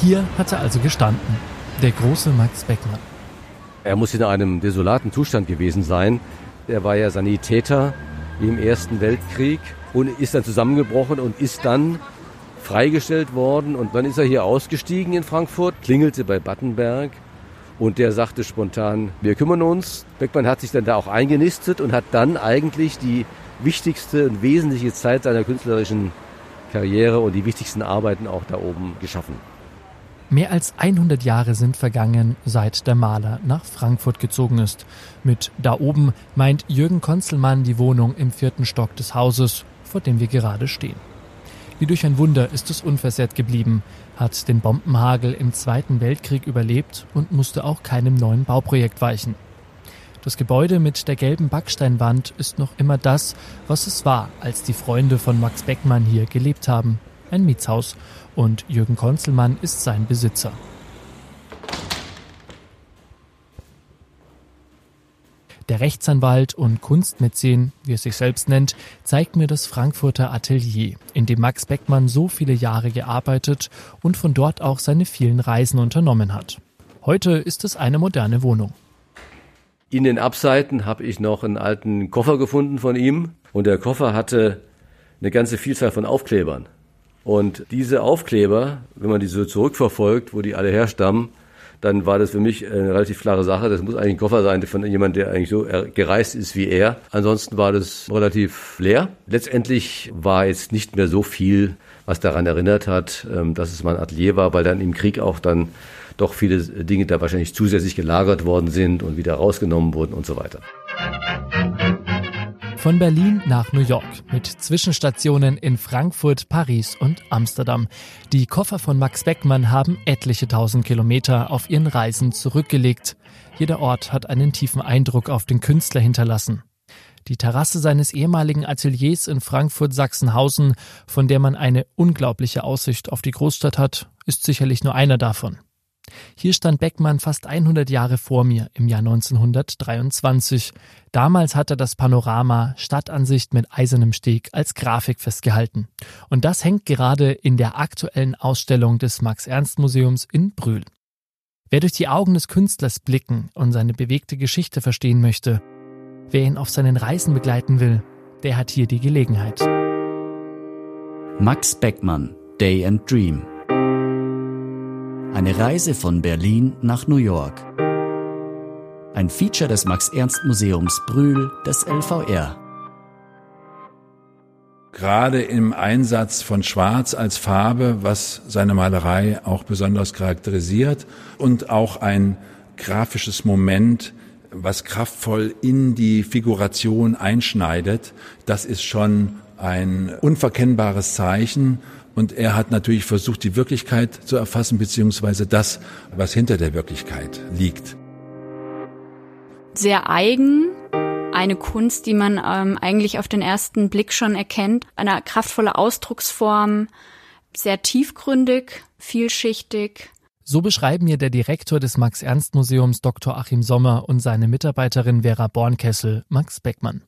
Hier hat er also gestanden, der große Max Beckmann. Er muss in einem desolaten Zustand gewesen sein. Er war ja Sanitäter im Ersten Weltkrieg und ist dann zusammengebrochen und ist dann freigestellt worden. Und dann ist er hier ausgestiegen in Frankfurt, klingelte bei Battenberg und der sagte spontan, wir kümmern uns. Beckmann hat sich dann da auch eingenistet und hat dann eigentlich die wichtigste und wesentliche Zeit seiner künstlerischen Karriere und die wichtigsten Arbeiten auch da oben geschaffen. Mehr als 100 Jahre sind vergangen, seit der Maler nach Frankfurt gezogen ist. Mit da oben meint Jürgen Konzelmann die Wohnung im vierten Stock des Hauses, vor dem wir gerade stehen. Wie durch ein Wunder ist es unversehrt geblieben, hat den Bombenhagel im Zweiten Weltkrieg überlebt und musste auch keinem neuen Bauprojekt weichen. Das Gebäude mit der gelben Backsteinwand ist noch immer das, was es war, als die Freunde von Max Beckmann hier gelebt haben. Ein Mietshaus. Und Jürgen Konzelmann ist sein Besitzer. Der Rechtsanwalt und Kunstmäzen, wie er sich selbst nennt, zeigt mir das Frankfurter Atelier, in dem Max Beckmann so viele Jahre gearbeitet und von dort auch seine vielen Reisen unternommen hat. Heute ist es eine moderne Wohnung. In den Abseiten habe ich noch einen alten Koffer gefunden von ihm und der Koffer hatte eine ganze Vielzahl von Aufklebern. Und diese Aufkleber, wenn man die so zurückverfolgt, wo die alle herstammen, dann war das für mich eine relativ klare Sache. Das muss eigentlich ein Koffer sein von jemandem, der eigentlich so gereist ist wie er. Ansonsten war das relativ leer. Letztendlich war jetzt nicht mehr so viel, was daran erinnert hat, ähm, dass es mal ein Atelier war, weil dann im Krieg auch dann doch viele Dinge da wahrscheinlich zusätzlich gelagert worden sind und wieder rausgenommen wurden und so weiter. Von Berlin nach New York mit Zwischenstationen in Frankfurt, Paris und Amsterdam. Die Koffer von Max Beckmann haben etliche tausend Kilometer auf ihren Reisen zurückgelegt. Jeder Ort hat einen tiefen Eindruck auf den Künstler hinterlassen. Die Terrasse seines ehemaligen Ateliers in Frankfurt-Sachsenhausen, von der man eine unglaubliche Aussicht auf die Großstadt hat, ist sicherlich nur einer davon. Hier stand Beckmann fast 100 Jahre vor mir im Jahr 1923. Damals hat er das Panorama Stadtansicht mit eisernem Steg als Grafik festgehalten. Und das hängt gerade in der aktuellen Ausstellung des Max-Ernst-Museums in Brühl. Wer durch die Augen des Künstlers blicken und seine bewegte Geschichte verstehen möchte, wer ihn auf seinen Reisen begleiten will, der hat hier die Gelegenheit. Max Beckmann, Day and Dream. Eine Reise von Berlin nach New York. Ein Feature des Max-Ernst-Museums Brühl des LVR. Gerade im Einsatz von Schwarz als Farbe, was seine Malerei auch besonders charakterisiert und auch ein grafisches Moment, was kraftvoll in die Figuration einschneidet, das ist schon ein unverkennbares Zeichen. Und er hat natürlich versucht, die Wirklichkeit zu erfassen, beziehungsweise das, was hinter der Wirklichkeit liegt. Sehr eigen, eine Kunst, die man ähm, eigentlich auf den ersten Blick schon erkennt, eine kraftvolle Ausdrucksform, sehr tiefgründig, vielschichtig, so beschreiben mir der Direktor des Max-Ernst-Museums Dr. Achim Sommer und seine Mitarbeiterin Vera Bornkessel Max Beckmann.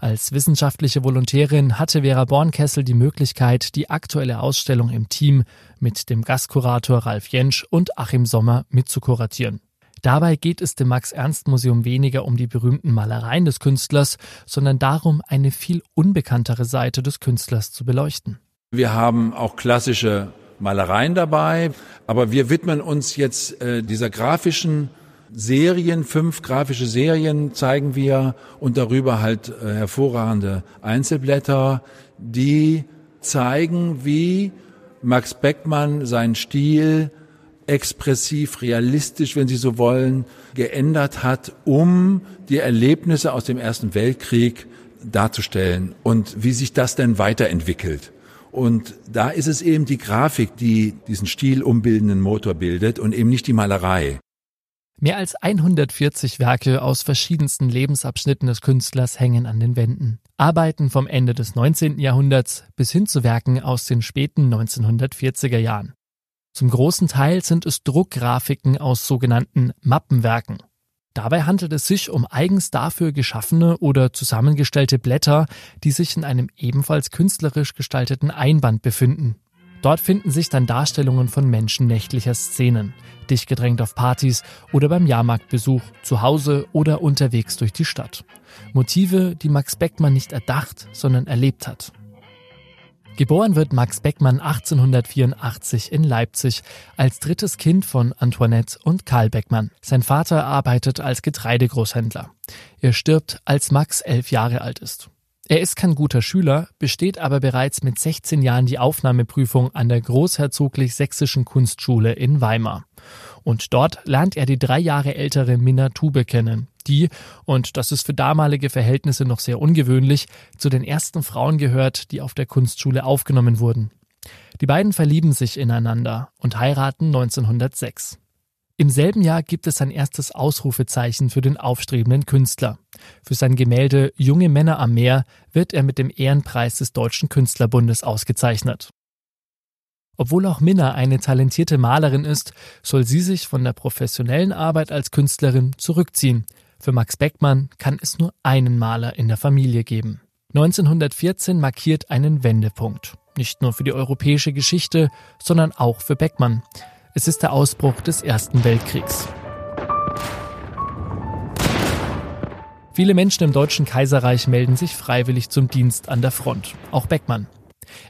Als wissenschaftliche Volontärin hatte Vera Bornkessel die Möglichkeit, die aktuelle Ausstellung im Team mit dem Gastkurator Ralf Jentsch und Achim Sommer mitzukuratieren. Dabei geht es dem Max-Ernst-Museum weniger um die berühmten Malereien des Künstlers, sondern darum, eine viel unbekanntere Seite des Künstlers zu beleuchten. Wir haben auch klassische Malereien dabei. Aber wir widmen uns jetzt äh, dieser grafischen Serien, fünf grafische Serien zeigen wir und darüber halt äh, hervorragende Einzelblätter, die zeigen, wie Max Beckmann seinen Stil expressiv, realistisch, wenn Sie so wollen, geändert hat, um die Erlebnisse aus dem Ersten Weltkrieg darzustellen und wie sich das denn weiterentwickelt. Und da ist es eben die Grafik, die diesen Stil umbildenden Motor bildet und eben nicht die Malerei. Mehr als 140 Werke aus verschiedensten Lebensabschnitten des Künstlers hängen an den Wänden. Arbeiten vom Ende des 19. Jahrhunderts bis hin zu Werken aus den späten 1940er Jahren. Zum großen Teil sind es Druckgrafiken aus sogenannten Mappenwerken. Dabei handelt es sich um eigens dafür geschaffene oder zusammengestellte Blätter, die sich in einem ebenfalls künstlerisch gestalteten Einband befinden. Dort finden sich dann Darstellungen von Menschen nächtlicher Szenen, dicht gedrängt auf Partys oder beim Jahrmarktbesuch, zu Hause oder unterwegs durch die Stadt. Motive, die Max Beckmann nicht erdacht, sondern erlebt hat. Geboren wird Max Beckmann 1884 in Leipzig als drittes Kind von Antoinette und Karl Beckmann. Sein Vater arbeitet als Getreidegroßhändler. Er stirbt, als Max elf Jahre alt ist. Er ist kein guter Schüler, besteht aber bereits mit 16 Jahren die Aufnahmeprüfung an der Großherzoglich Sächsischen Kunstschule in Weimar. Und dort lernt er die drei Jahre ältere Minna Tube kennen, die, und das ist für damalige Verhältnisse noch sehr ungewöhnlich, zu den ersten Frauen gehört, die auf der Kunstschule aufgenommen wurden. Die beiden verlieben sich ineinander und heiraten 1906. Im selben Jahr gibt es sein erstes Ausrufezeichen für den aufstrebenden Künstler. Für sein Gemälde Junge Männer am Meer wird er mit dem Ehrenpreis des Deutschen Künstlerbundes ausgezeichnet. Obwohl auch Minna eine talentierte Malerin ist, soll sie sich von der professionellen Arbeit als Künstlerin zurückziehen. Für Max Beckmann kann es nur einen Maler in der Familie geben. 1914 markiert einen Wendepunkt. Nicht nur für die europäische Geschichte, sondern auch für Beckmann. Es ist der Ausbruch des Ersten Weltkriegs. Viele Menschen im Deutschen Kaiserreich melden sich freiwillig zum Dienst an der Front, auch Beckmann.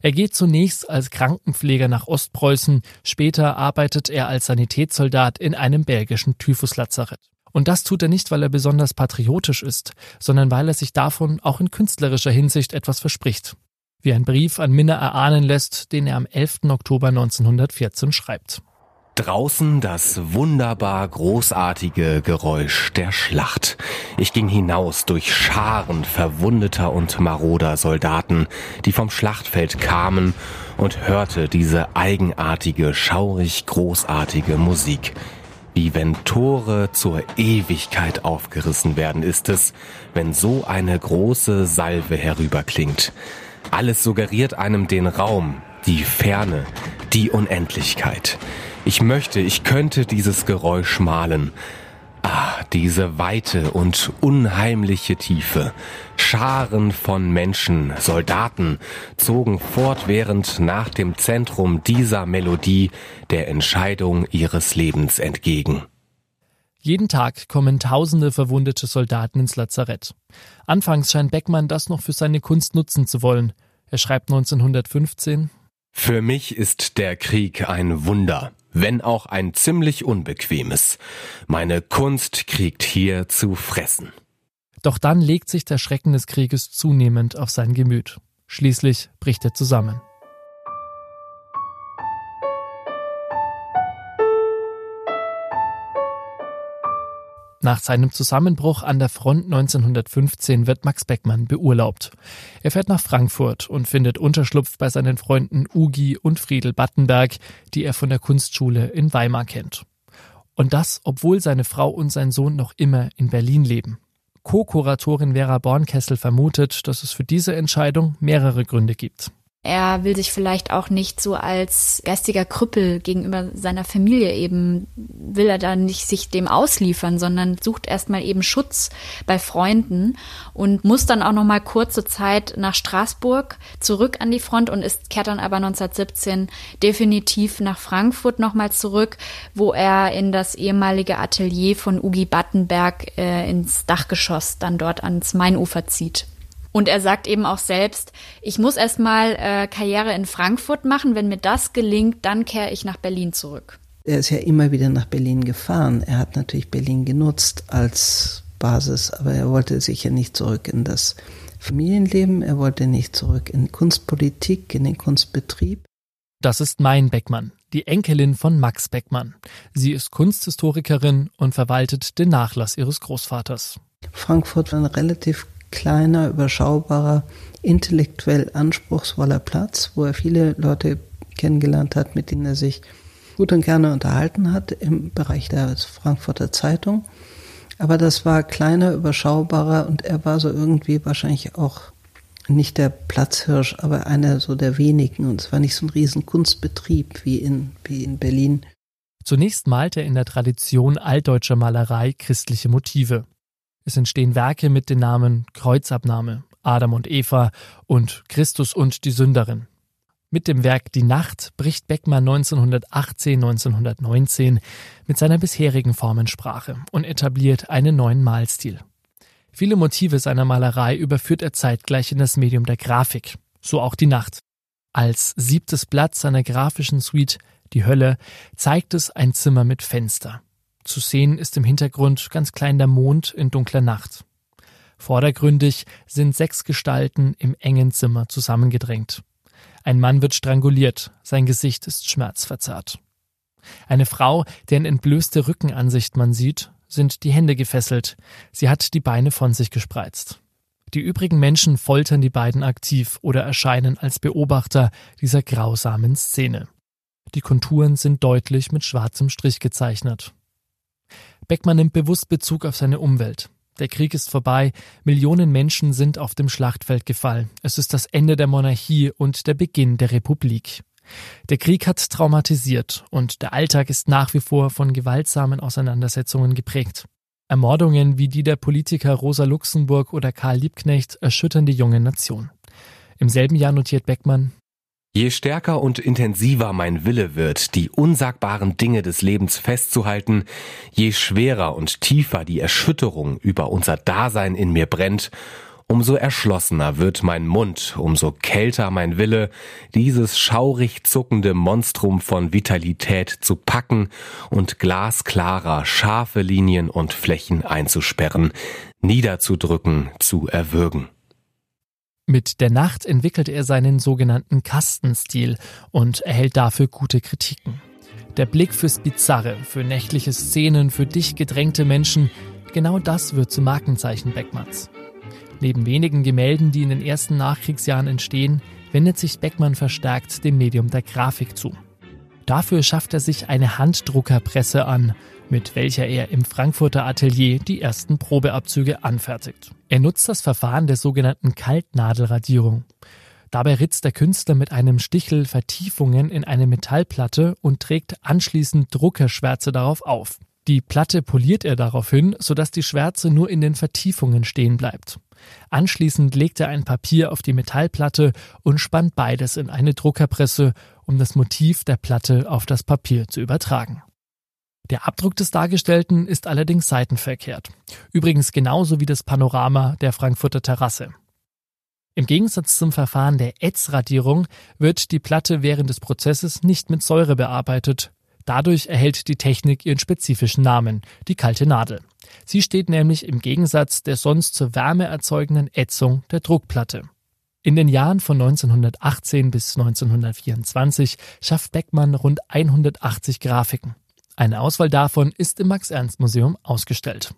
Er geht zunächst als Krankenpfleger nach Ostpreußen, später arbeitet er als Sanitätssoldat in einem belgischen Typhuslazarett. Und das tut er nicht, weil er besonders patriotisch ist, sondern weil er sich davon auch in künstlerischer Hinsicht etwas verspricht. Wie ein Brief an Minna erahnen lässt, den er am 11. Oktober 1914 schreibt. Draußen das wunderbar großartige Geräusch der Schlacht. Ich ging hinaus durch Scharen verwundeter und maroder Soldaten, die vom Schlachtfeld kamen und hörte diese eigenartige, schaurig großartige Musik. Wie wenn Tore zur Ewigkeit aufgerissen werden, ist es, wenn so eine große Salve herüberklingt. Alles suggeriert einem den Raum, die Ferne, die Unendlichkeit. Ich möchte, ich könnte dieses Geräusch malen. Diese weite und unheimliche Tiefe. Scharen von Menschen, Soldaten zogen fortwährend nach dem Zentrum dieser Melodie der Entscheidung ihres Lebens entgegen. Jeden Tag kommen tausende verwundete Soldaten ins Lazarett. Anfangs scheint Beckmann das noch für seine Kunst nutzen zu wollen. Er schreibt 1915 Für mich ist der Krieg ein Wunder wenn auch ein ziemlich unbequemes. Meine Kunst kriegt hier zu fressen. Doch dann legt sich der Schrecken des Krieges zunehmend auf sein Gemüt. Schließlich bricht er zusammen. Nach seinem Zusammenbruch an der Front 1915 wird Max Beckmann beurlaubt. Er fährt nach Frankfurt und findet Unterschlupf bei seinen Freunden Ugi und Friedel Battenberg, die er von der Kunstschule in Weimar kennt. Und das, obwohl seine Frau und sein Sohn noch immer in Berlin leben. Co-Kuratorin Vera Bornkessel vermutet, dass es für diese Entscheidung mehrere Gründe gibt. Er will sich vielleicht auch nicht so als geistiger Krüppel gegenüber seiner Familie eben, will er da nicht sich dem ausliefern, sondern sucht erstmal eben Schutz bei Freunden und muss dann auch noch mal kurze Zeit nach Straßburg zurück an die Front und ist, kehrt dann aber 1917 definitiv nach Frankfurt nochmal zurück, wo er in das ehemalige Atelier von Ugi Battenberg äh, ins Dachgeschoss dann dort ans Mainufer zieht. Und er sagt eben auch selbst, ich muss erstmal äh, Karriere in Frankfurt machen. Wenn mir das gelingt, dann kehre ich nach Berlin zurück. Er ist ja immer wieder nach Berlin gefahren. Er hat natürlich Berlin genutzt als Basis, aber er wollte sicher nicht zurück in das Familienleben. Er wollte nicht zurück in Kunstpolitik, in den Kunstbetrieb. Das ist Mein Beckmann, die Enkelin von Max Beckmann. Sie ist Kunsthistorikerin und verwaltet den Nachlass ihres Großvaters. Frankfurt war ein relativ kleiner, überschaubarer, intellektuell anspruchsvoller Platz, wo er viele Leute kennengelernt hat, mit denen er sich gut und gerne unterhalten hat im Bereich der Frankfurter Zeitung. Aber das war kleiner, überschaubarer und er war so irgendwie wahrscheinlich auch nicht der Platzhirsch, aber einer so der wenigen. Und es war nicht so ein riesen Kunstbetrieb wie in, wie in Berlin. Zunächst malt er in der Tradition altdeutscher Malerei christliche Motive. Es entstehen Werke mit den Namen Kreuzabnahme, Adam und Eva und Christus und die Sünderin. Mit dem Werk Die Nacht bricht Beckmann 1918-1919 mit seiner bisherigen Formensprache und etabliert einen neuen Malstil. Viele Motive seiner Malerei überführt er zeitgleich in das Medium der Grafik, so auch Die Nacht. Als siebtes Blatt seiner grafischen Suite Die Hölle zeigt es ein Zimmer mit Fenster. Zu sehen ist im Hintergrund ganz klein der Mond in dunkler Nacht. Vordergründig sind sechs Gestalten im engen Zimmer zusammengedrängt. Ein Mann wird stranguliert, sein Gesicht ist schmerzverzerrt. Eine Frau, deren entblößte Rückenansicht man sieht, sind die Hände gefesselt, sie hat die Beine von sich gespreizt. Die übrigen Menschen foltern die beiden aktiv oder erscheinen als Beobachter dieser grausamen Szene. Die Konturen sind deutlich mit schwarzem Strich gezeichnet. Beckmann nimmt bewusst Bezug auf seine Umwelt. Der Krieg ist vorbei, Millionen Menschen sind auf dem Schlachtfeld gefallen. Es ist das Ende der Monarchie und der Beginn der Republik. Der Krieg hat traumatisiert und der Alltag ist nach wie vor von gewaltsamen Auseinandersetzungen geprägt. Ermordungen wie die der Politiker Rosa Luxemburg oder Karl Liebknecht erschüttern die junge Nation. Im selben Jahr notiert Beckmann, Je stärker und intensiver mein Wille wird, die unsagbaren Dinge des Lebens festzuhalten, je schwerer und tiefer die Erschütterung über unser Dasein in mir brennt, umso erschlossener wird mein Mund, umso kälter mein Wille, dieses schaurig zuckende Monstrum von Vitalität zu packen und glasklarer scharfe Linien und Flächen einzusperren, niederzudrücken, zu erwürgen. Mit der Nacht entwickelt er seinen sogenannten Kastenstil und erhält dafür gute Kritiken. Der Blick fürs Bizarre, für nächtliche Szenen, für dicht gedrängte Menschen, genau das wird zum Markenzeichen Beckmanns. Neben wenigen Gemälden, die in den ersten Nachkriegsjahren entstehen, wendet sich Beckmann verstärkt dem Medium der Grafik zu. Dafür schafft er sich eine Handdruckerpresse an, mit welcher er im Frankfurter Atelier die ersten Probeabzüge anfertigt. Er nutzt das Verfahren der sogenannten Kaltnadelradierung. Dabei ritzt der Künstler mit einem Stichel Vertiefungen in eine Metallplatte und trägt anschließend Druckerschwärze darauf auf. Die Platte poliert er daraufhin, sodass die Schwärze nur in den Vertiefungen stehen bleibt. Anschließend legt er ein Papier auf die Metallplatte und spannt beides in eine Druckerpresse, um das Motiv der Platte auf das Papier zu übertragen. Der Abdruck des Dargestellten ist allerdings seitenverkehrt. Übrigens genauso wie das Panorama der Frankfurter Terrasse. Im Gegensatz zum Verfahren der Ätzradierung wird die Platte während des Prozesses nicht mit Säure bearbeitet. Dadurch erhält die Technik ihren spezifischen Namen, die kalte Nadel. Sie steht nämlich im Gegensatz der sonst zur Wärme erzeugenden Ätzung der Druckplatte. In den Jahren von 1918 bis 1924 schafft Beckmann rund 180 Grafiken. Eine Auswahl davon ist im Max-Ernst-Museum ausgestellt.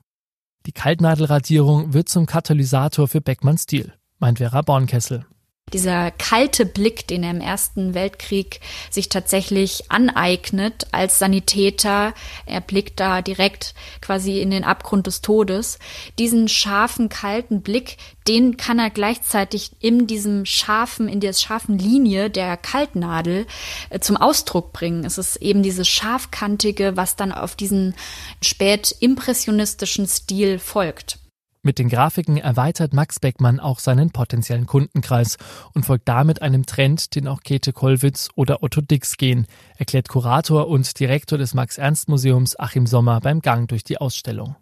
Die Kaltnadelradierung wird zum Katalysator für Beckmanns Stil, meint Vera Bornkessel dieser kalte Blick, den er im Ersten Weltkrieg sich tatsächlich aneignet als Sanitäter, er blickt da direkt quasi in den Abgrund des Todes, diesen scharfen, kalten Blick, den kann er gleichzeitig in diesem scharfen, in der scharfen Linie der Kaltnadel äh, zum Ausdruck bringen. Es ist eben dieses scharfkantige, was dann auf diesen spätimpressionistischen Stil folgt. Mit den Grafiken erweitert Max Beckmann auch seinen potenziellen Kundenkreis und folgt damit einem Trend, den auch Käthe Kollwitz oder Otto Dix gehen, erklärt Kurator und Direktor des Max-Ernst-Museums Achim Sommer beim Gang durch die Ausstellung.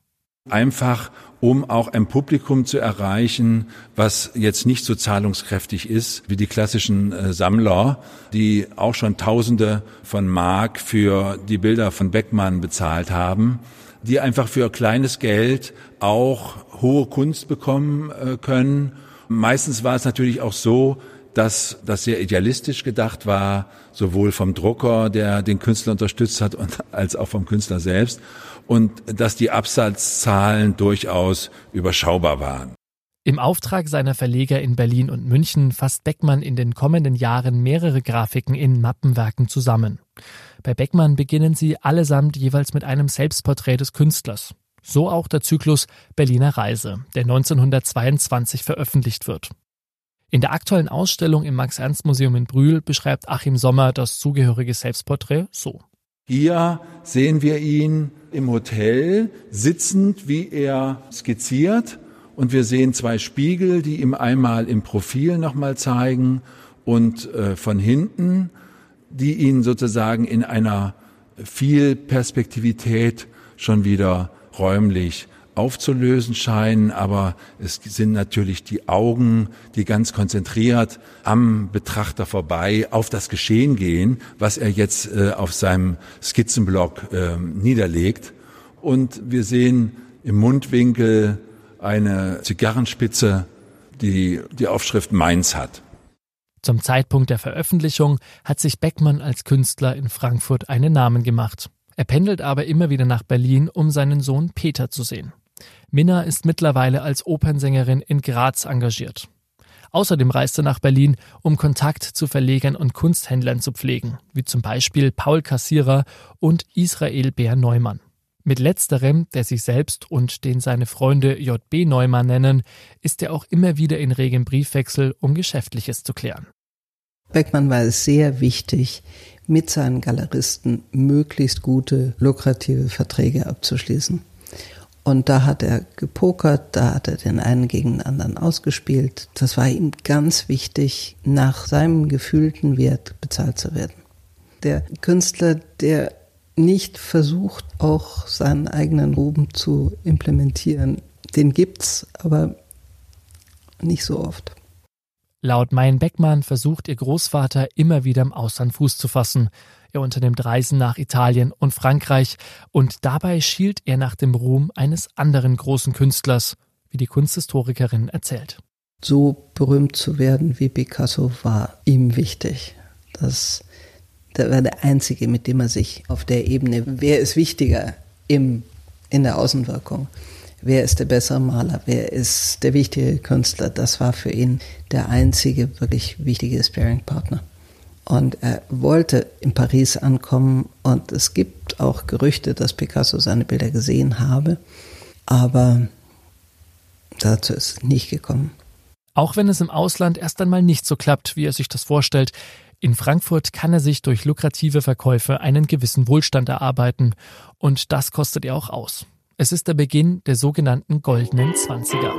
Einfach, um auch ein Publikum zu erreichen, was jetzt nicht so zahlungskräftig ist wie die klassischen äh, Sammler, die auch schon Tausende von Mark für die Bilder von Beckmann bezahlt haben die einfach für kleines Geld auch hohe Kunst bekommen äh, können. Meistens war es natürlich auch so, dass das sehr idealistisch gedacht war, sowohl vom Drucker, der den Künstler unterstützt hat, und, als auch vom Künstler selbst, und dass die Absatzzahlen durchaus überschaubar waren. Im Auftrag seiner Verleger in Berlin und München fasst Beckmann in den kommenden Jahren mehrere Grafiken in Mappenwerken zusammen. Bei Beckmann beginnen sie allesamt jeweils mit einem Selbstporträt des Künstlers. So auch der Zyklus Berliner Reise, der 1922 veröffentlicht wird. In der aktuellen Ausstellung im Max-Ernst-Museum in Brühl beschreibt Achim Sommer das zugehörige Selbstporträt so. Hier sehen wir ihn im Hotel sitzend, wie er skizziert und wir sehen zwei Spiegel, die ihm einmal im Profil nochmal zeigen und äh, von hinten, die ihn sozusagen in einer viel Perspektivität schon wieder räumlich aufzulösen scheinen, aber es sind natürlich die Augen, die ganz konzentriert am Betrachter vorbei auf das Geschehen gehen, was er jetzt äh, auf seinem Skizzenblock äh, niederlegt. Und wir sehen im Mundwinkel eine Zigarrenspitze, die die Aufschrift Mainz hat. Zum Zeitpunkt der Veröffentlichung hat sich Beckmann als Künstler in Frankfurt einen Namen gemacht. Er pendelt aber immer wieder nach Berlin, um seinen Sohn Peter zu sehen. Minna ist mittlerweile als Opernsängerin in Graz engagiert. Außerdem reist er nach Berlin, um Kontakt zu Verlegern und Kunsthändlern zu pflegen, wie zum Beispiel Paul Kassierer und Israel Bär Neumann. Mit letzterem, der sich selbst und den seine Freunde JB Neumann nennen, ist er auch immer wieder in regem Briefwechsel, um Geschäftliches zu klären. Beckmann war es sehr wichtig, mit seinen Galeristen möglichst gute, lukrative Verträge abzuschließen. Und da hat er gepokert, da hat er den einen gegen den anderen ausgespielt. Das war ihm ganz wichtig, nach seinem gefühlten Wert bezahlt zu werden. Der Künstler, der nicht versucht, auch seinen eigenen Ruhm zu implementieren, den gibt's, aber nicht so oft. Laut Mayen Beckmann versucht ihr Großvater immer wieder im Ausland Fuß zu fassen. Er unternimmt Reisen nach Italien und Frankreich und dabei schielt er nach dem Ruhm eines anderen großen Künstlers, wie die Kunsthistorikerin erzählt. So berühmt zu werden wie Picasso war ihm wichtig. Das, der war der Einzige, mit dem er sich auf der Ebene, wer ist wichtiger im, in der Außenwirkung, wer ist der bessere Maler, wer ist der wichtige Künstler, das war für ihn der einzige wirklich wichtige Sparing-Partner. Und er wollte in Paris ankommen und es gibt auch Gerüchte, dass Picasso seine Bilder gesehen habe, aber dazu ist es nicht gekommen. Auch wenn es im Ausland erst einmal nicht so klappt, wie er sich das vorstellt, in Frankfurt kann er sich durch lukrative Verkäufe einen gewissen Wohlstand erarbeiten und das kostet er auch aus. Es ist der Beginn der sogenannten goldenen Zwanziger.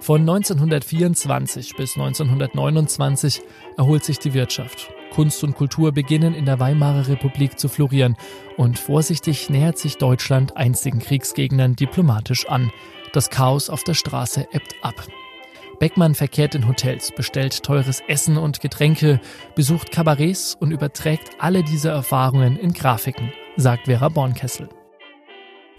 Von 1924 bis 1929 erholt sich die Wirtschaft. Kunst und Kultur beginnen in der Weimarer Republik zu florieren und vorsichtig nähert sich Deutschland einstigen Kriegsgegnern diplomatisch an. Das Chaos auf der Straße ebbt ab. Beckmann verkehrt in Hotels, bestellt teures Essen und Getränke, besucht Kabarets und überträgt alle diese Erfahrungen in Grafiken, sagt Vera Bornkessel.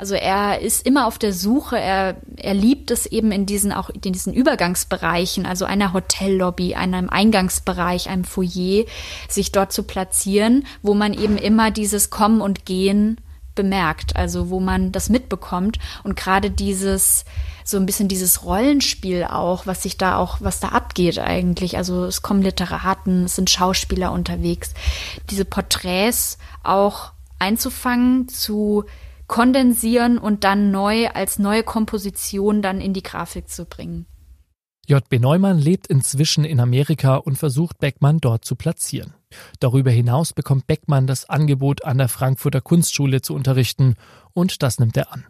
Also er ist immer auf der Suche, er, er liebt es eben in diesen auch in diesen Übergangsbereichen, also einer Hotellobby, einem Eingangsbereich, einem Foyer, sich dort zu platzieren, wo man eben immer dieses Kommen und Gehen bemerkt, also wo man das mitbekommt und gerade dieses so ein bisschen dieses Rollenspiel auch, was sich da auch, was da abgeht eigentlich. Also es kommen Literaten, es sind Schauspieler unterwegs, diese Porträts auch einzufangen, zu kondensieren und dann neu als neue Komposition dann in die Grafik zu bringen. J.B. Neumann lebt inzwischen in Amerika und versucht Beckmann dort zu platzieren. Darüber hinaus bekommt Beckmann das Angebot, an der Frankfurter Kunstschule zu unterrichten, und das nimmt er an.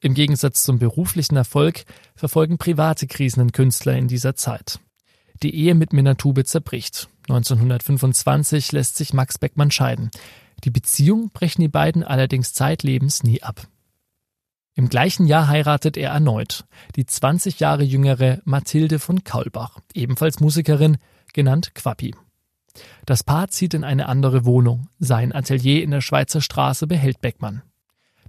Im Gegensatz zum beruflichen Erfolg verfolgen private Krisen den Künstler in dieser Zeit. Die Ehe mit Minna Tube zerbricht. 1925 lässt sich Max Beckmann scheiden. Die Beziehung brechen die beiden allerdings zeitlebens nie ab. Im gleichen Jahr heiratet er erneut, die 20 Jahre jüngere Mathilde von Kaulbach, ebenfalls Musikerin, genannt Quappi. Das Paar zieht in eine andere Wohnung. Sein Atelier in der Schweizer Straße behält Beckmann.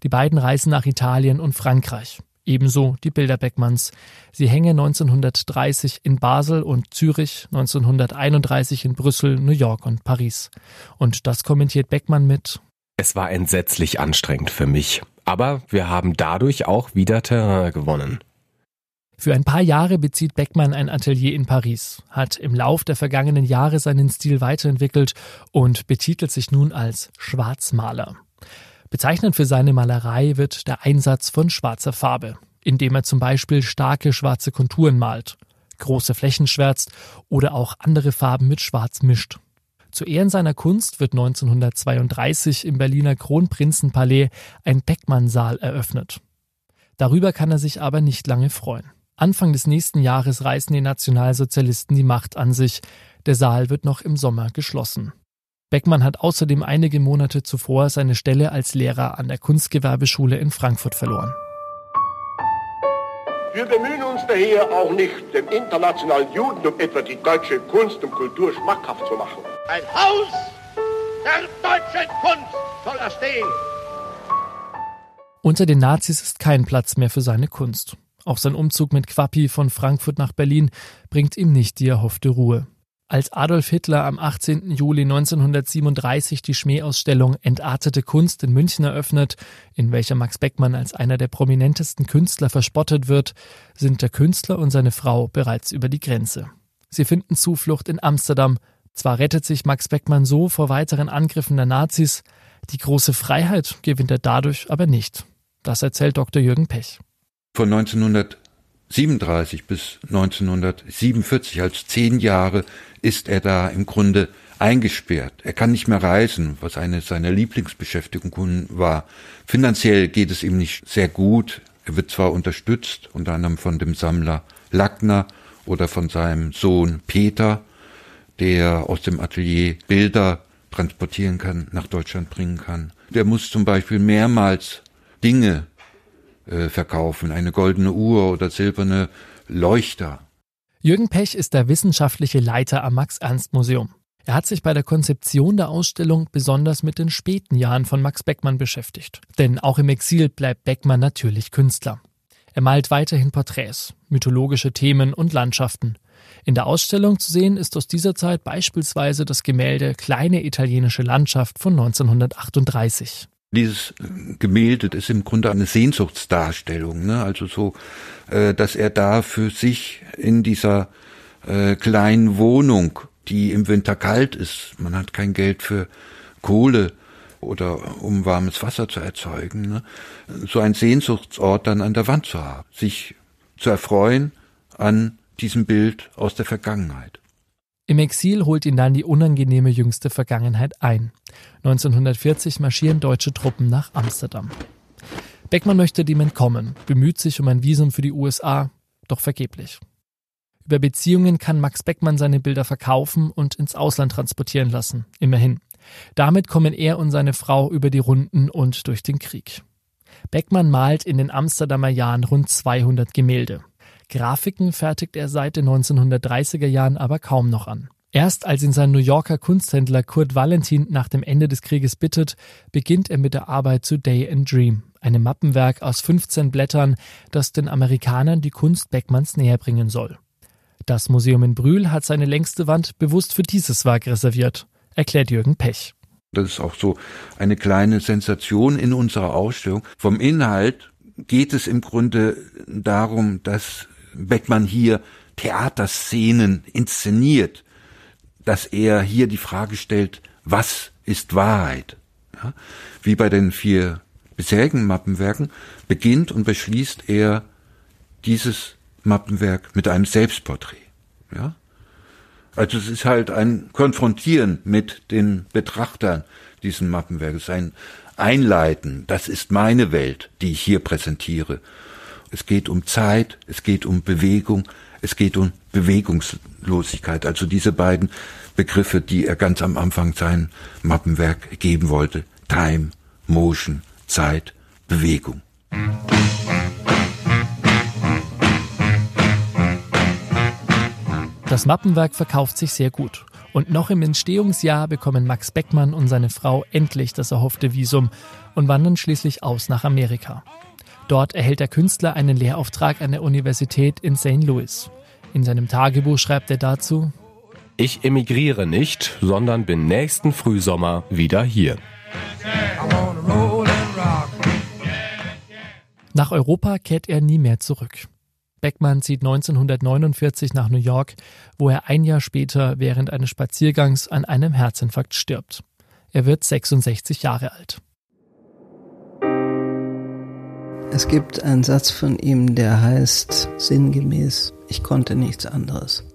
Die beiden reisen nach Italien und Frankreich. Ebenso die Bilder Beckmanns. Sie hängen 1930 in Basel und Zürich, 1931 in Brüssel, New York und Paris. Und das kommentiert Beckmann mit Es war entsetzlich anstrengend für mich, aber wir haben dadurch auch wieder Terrain gewonnen. Für ein paar Jahre bezieht Beckmann ein Atelier in Paris, hat im Lauf der vergangenen Jahre seinen Stil weiterentwickelt und betitelt sich nun als Schwarzmaler. Bezeichnend für seine Malerei wird der Einsatz von schwarzer Farbe, indem er zum Beispiel starke schwarze Konturen malt, große Flächen schwärzt oder auch andere Farben mit Schwarz mischt. Zu Ehren seiner Kunst wird 1932 im Berliner Kronprinzenpalais ein Beckmann-Saal eröffnet. Darüber kann er sich aber nicht lange freuen. Anfang des nächsten Jahres reißen die Nationalsozialisten die Macht an sich. Der Saal wird noch im Sommer geschlossen. Beckmann hat außerdem einige Monate zuvor seine Stelle als Lehrer an der Kunstgewerbeschule in Frankfurt verloren. Wir bemühen uns daher auch nicht, dem internationalen Judentum etwa die deutsche Kunst und Kultur schmackhaft zu machen. Ein Haus der deutschen Kunst soll er stehen. Unter den Nazis ist kein Platz mehr für seine Kunst. Auch sein Umzug mit Quappi von Frankfurt nach Berlin bringt ihm nicht die erhoffte Ruhe. Als Adolf Hitler am 18. Juli 1937 die Schmähausstellung Entartete Kunst in München eröffnet, in welcher Max Beckmann als einer der prominentesten Künstler verspottet wird, sind der Künstler und seine Frau bereits über die Grenze. Sie finden Zuflucht in Amsterdam. Zwar rettet sich Max Beckmann so vor weiteren Angriffen der Nazis, die große Freiheit gewinnt er dadurch aber nicht. Das erzählt Dr. Jürgen Pech von 1937 bis 1947, als zehn Jahre, ist er da im Grunde eingesperrt. Er kann nicht mehr reisen, was eine seiner Lieblingsbeschäftigungen war. Finanziell geht es ihm nicht sehr gut. Er wird zwar unterstützt, unter anderem von dem Sammler Lackner oder von seinem Sohn Peter, der aus dem Atelier Bilder transportieren kann, nach Deutschland bringen kann. Der muss zum Beispiel mehrmals Dinge äh, verkaufen, eine goldene Uhr oder silberne Leuchter. Jürgen Pech ist der wissenschaftliche Leiter am Max-Ernst-Museum. Er hat sich bei der Konzeption der Ausstellung besonders mit den späten Jahren von Max Beckmann beschäftigt. Denn auch im Exil bleibt Beckmann natürlich Künstler. Er malt weiterhin Porträts, mythologische Themen und Landschaften. In der Ausstellung zu sehen ist aus dieser Zeit beispielsweise das Gemälde Kleine italienische Landschaft von 1938. Dieses Gemälde ist im Grunde eine Sehnsuchtsdarstellung, ne? also so, äh, dass er da für sich in dieser äh, kleinen Wohnung, die im Winter kalt ist, man hat kein Geld für Kohle oder um warmes Wasser zu erzeugen, ne? so ein Sehnsuchtsort dann an der Wand zu haben, sich zu erfreuen an diesem Bild aus der Vergangenheit. Im Exil holt ihn dann die unangenehme jüngste Vergangenheit ein. 1940 marschieren deutsche Truppen nach Amsterdam. Beckmann möchte dem entkommen, bemüht sich um ein Visum für die USA, doch vergeblich. Über Beziehungen kann Max Beckmann seine Bilder verkaufen und ins Ausland transportieren lassen, immerhin. Damit kommen er und seine Frau über die Runden und durch den Krieg. Beckmann malt in den Amsterdamer Jahren rund 200 Gemälde. Grafiken fertigt er seit den 1930er Jahren aber kaum noch an. Erst als ihn sein New Yorker Kunsthändler Kurt Valentin nach dem Ende des Krieges bittet, beginnt er mit der Arbeit zu Day and Dream, einem Mappenwerk aus 15 Blättern, das den Amerikanern die Kunst Beckmanns näher bringen soll. Das Museum in Brühl hat seine längste Wand bewusst für dieses Werk reserviert, erklärt Jürgen Pech. Das ist auch so eine kleine Sensation in unserer Ausstellung. Vom Inhalt geht es im Grunde darum, dass Beckmann hier Theaterszenen inszeniert, dass er hier die Frage stellt, was ist Wahrheit? Ja, wie bei den vier bisherigen Mappenwerken beginnt und beschließt er dieses Mappenwerk mit einem Selbstporträt. Ja? Also es ist halt ein Konfrontieren mit den Betrachtern diesen Mappenwerkes, ein Einleiten. Das ist meine Welt, die ich hier präsentiere. Es geht um Zeit, es geht um Bewegung, es geht um Bewegungslosigkeit. Also diese beiden Begriffe, die er ganz am Anfang sein Mappenwerk geben wollte. Time, Motion, Zeit, Bewegung. Das Mappenwerk verkauft sich sehr gut. Und noch im Entstehungsjahr bekommen Max Beckmann und seine Frau endlich das erhoffte Visum und wandern schließlich aus nach Amerika. Dort erhält der Künstler einen Lehrauftrag an der Universität in St. Louis. In seinem Tagebuch schreibt er dazu, ich emigriere nicht, sondern bin nächsten Frühsommer wieder hier. Nach Europa kehrt er nie mehr zurück. Beckmann zieht 1949 nach New York, wo er ein Jahr später während eines Spaziergangs an einem Herzinfarkt stirbt. Er wird 66 Jahre alt. Es gibt einen Satz von ihm, der heißt sinngemäß, ich konnte nichts anderes.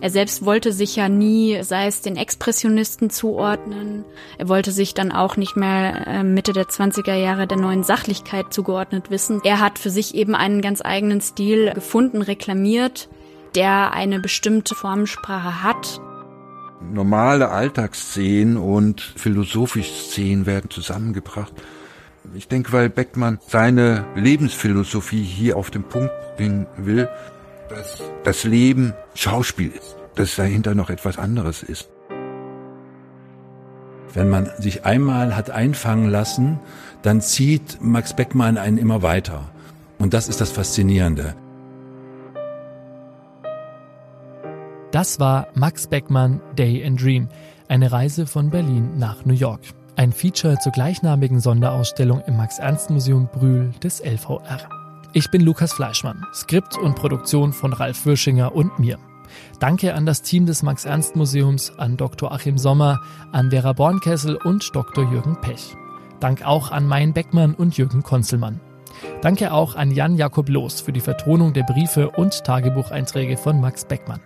Er selbst wollte sich ja nie, sei es den Expressionisten zuordnen. Er wollte sich dann auch nicht mehr äh, Mitte der 20er Jahre der neuen Sachlichkeit zugeordnet wissen. Er hat für sich eben einen ganz eigenen Stil gefunden, reklamiert, der eine bestimmte Formensprache hat. Normale Alltagsszenen und philosophische Szenen werden zusammengebracht. Ich denke, weil Beckmann seine Lebensphilosophie hier auf den Punkt bringen will, dass das Leben Schauspiel ist, dass dahinter noch etwas anderes ist. Wenn man sich einmal hat einfangen lassen, dann zieht Max Beckmann einen immer weiter. Und das ist das Faszinierende. Das war Max Beckmann Day and Dream, eine Reise von Berlin nach New York. Ein Feature zur gleichnamigen Sonderausstellung im Max-Ernst-Museum Brühl des LVR. Ich bin Lukas Fleischmann, Skript und Produktion von Ralf Würschinger und mir. Danke an das Team des Max-Ernst-Museums, an Dr. Achim Sommer, an Vera Bornkessel und Dr. Jürgen Pech. Dank auch an Mein Beckmann und Jürgen Konzelmann. Danke auch an Jan Jakob Loos für die Vertonung der Briefe und Tagebucheinträge von Max Beckmann.